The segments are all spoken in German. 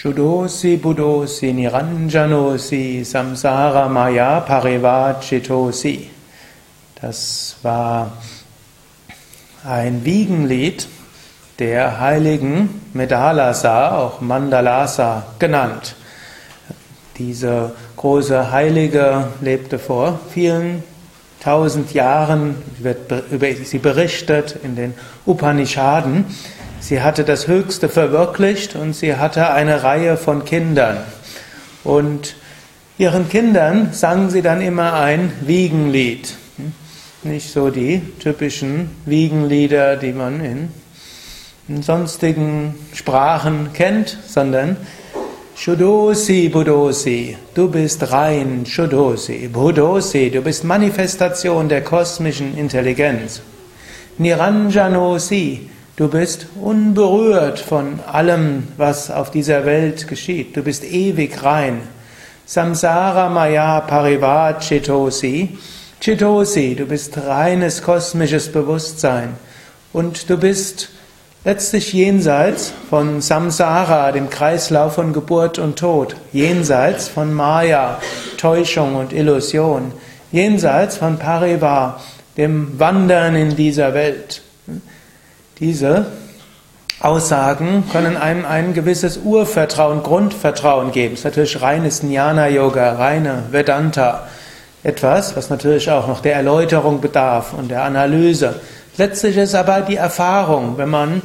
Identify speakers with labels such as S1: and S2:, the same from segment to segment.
S1: Shudosi Budosi Niranjanosi Samsara Maya Parivachitosi. Das war ein Wiegenlied der heiligen Medalasa, auch Mandalasa genannt. Diese große Heilige lebte vor vielen tausend Jahren, wird über sie berichtet in den Upanishaden. Sie hatte das Höchste verwirklicht und sie hatte eine Reihe von Kindern. Und ihren Kindern sang sie dann immer ein Wiegenlied. Nicht so die typischen Wiegenlieder, die man in, sonstigen Sprachen kennt, sondern Shudosi Budosi, du bist rein, Shudosi, Budosi, du bist Manifestation der kosmischen Intelligenz. Niranjanosi, Du bist unberührt von allem, was auf dieser Welt geschieht. Du bist ewig rein. Samsara Maya Parivat Chitosi. Chitosi, du bist reines kosmisches Bewusstsein. Und du bist letztlich jenseits von Samsara, dem Kreislauf von Geburt und Tod. Jenseits von Maya, Täuschung und Illusion. Jenseits von Pariva, dem Wandern in dieser Welt. Diese Aussagen können einem ein gewisses Urvertrauen, Grundvertrauen geben. Das ist natürlich reines Jnana-Yoga, reine Vedanta. Etwas, was natürlich auch noch der Erläuterung bedarf und der Analyse. Letztlich ist aber die Erfahrung, wenn man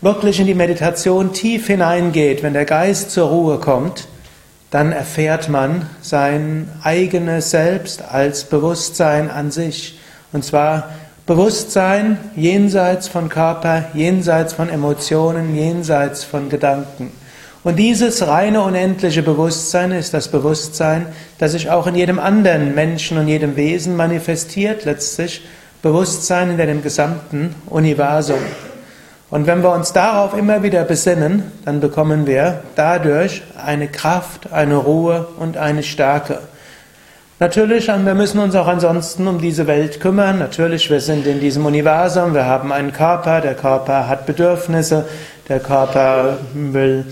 S1: wirklich in die Meditation tief hineingeht, wenn der Geist zur Ruhe kommt, dann erfährt man sein eigenes Selbst als Bewusstsein an sich. Und zwar Bewusstsein jenseits von Körper, jenseits von Emotionen, jenseits von Gedanken. Und dieses reine unendliche Bewusstsein ist das Bewusstsein, das sich auch in jedem anderen Menschen und jedem Wesen manifestiert, letztlich Bewusstsein in dem gesamten Universum. Und wenn wir uns darauf immer wieder besinnen, dann bekommen wir dadurch eine Kraft, eine Ruhe und eine Stärke. Natürlich, wir müssen uns auch ansonsten um diese Welt kümmern. Natürlich, wir sind in diesem Universum, wir haben einen Körper, der Körper hat Bedürfnisse, der Körper will,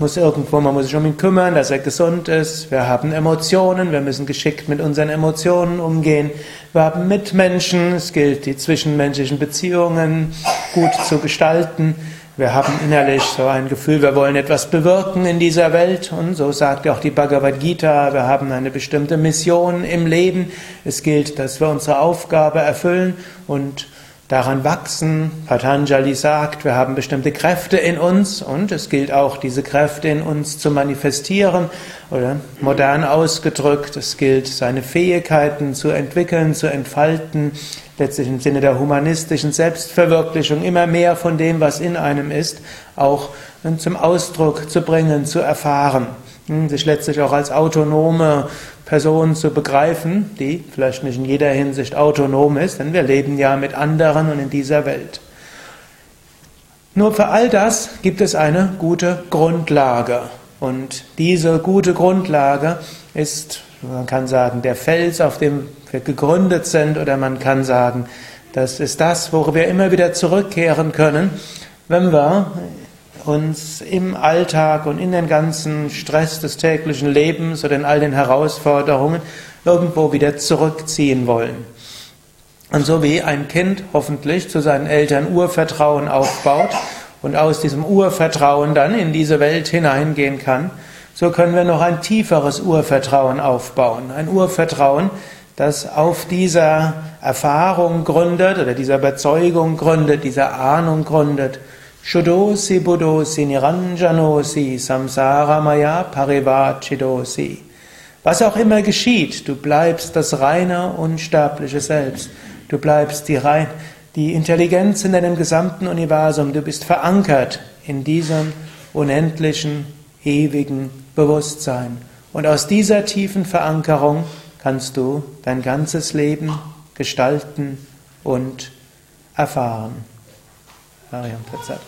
S1: muss irgendwo, man muss sich um ihn kümmern, dass er gesund ist. Wir haben Emotionen, wir müssen geschickt mit unseren Emotionen umgehen. Wir haben Mitmenschen, es gilt, die zwischenmenschlichen Beziehungen gut zu gestalten. Wir haben innerlich so ein Gefühl, wir wollen etwas bewirken in dieser Welt und so sagt auch die Bhagavad Gita, wir haben eine bestimmte Mission im Leben. Es gilt, dass wir unsere Aufgabe erfüllen und daran wachsen. Patanjali sagt, wir haben bestimmte Kräfte in uns und es gilt auch, diese Kräfte in uns zu manifestieren oder modern ausgedrückt, es gilt, seine Fähigkeiten zu entwickeln, zu entfalten, letztlich im Sinne der humanistischen Selbstverwirklichung immer mehr von dem, was in einem ist, auch zum Ausdruck zu bringen, zu erfahren, hm, sich letztlich auch als autonome Person zu begreifen, die vielleicht nicht in jeder Hinsicht autonom ist, denn wir leben ja mit anderen und in dieser Welt. Nur für all das gibt es eine gute Grundlage. Und diese gute Grundlage ist, man kann sagen, der Fels, auf dem wir gegründet sind, oder man kann sagen, das ist das, worüber wir immer wieder zurückkehren können, wenn wir uns im Alltag und in den ganzen Stress des täglichen Lebens oder in all den Herausforderungen irgendwo wieder zurückziehen wollen. Und so wie ein Kind hoffentlich zu seinen Eltern Urvertrauen aufbaut und aus diesem Urvertrauen dann in diese Welt hineingehen kann, so können wir noch ein tieferes Urvertrauen aufbauen. Ein Urvertrauen, das auf dieser Erfahrung gründet oder dieser Überzeugung gründet, dieser Ahnung gründet Shudosi Budosi Niranjanosi Samsara Maya Parivachidosi. Was auch immer geschieht, du bleibst das reine, unsterbliche Selbst. Du bleibst die, rein, die Intelligenz in deinem gesamten Universum. Du bist verankert in diesem unendlichen, ewigen Bewusstsein. Und aus dieser tiefen Verankerung kannst du dein ganzes Leben gestalten und erfahren. Ariam Tatsat.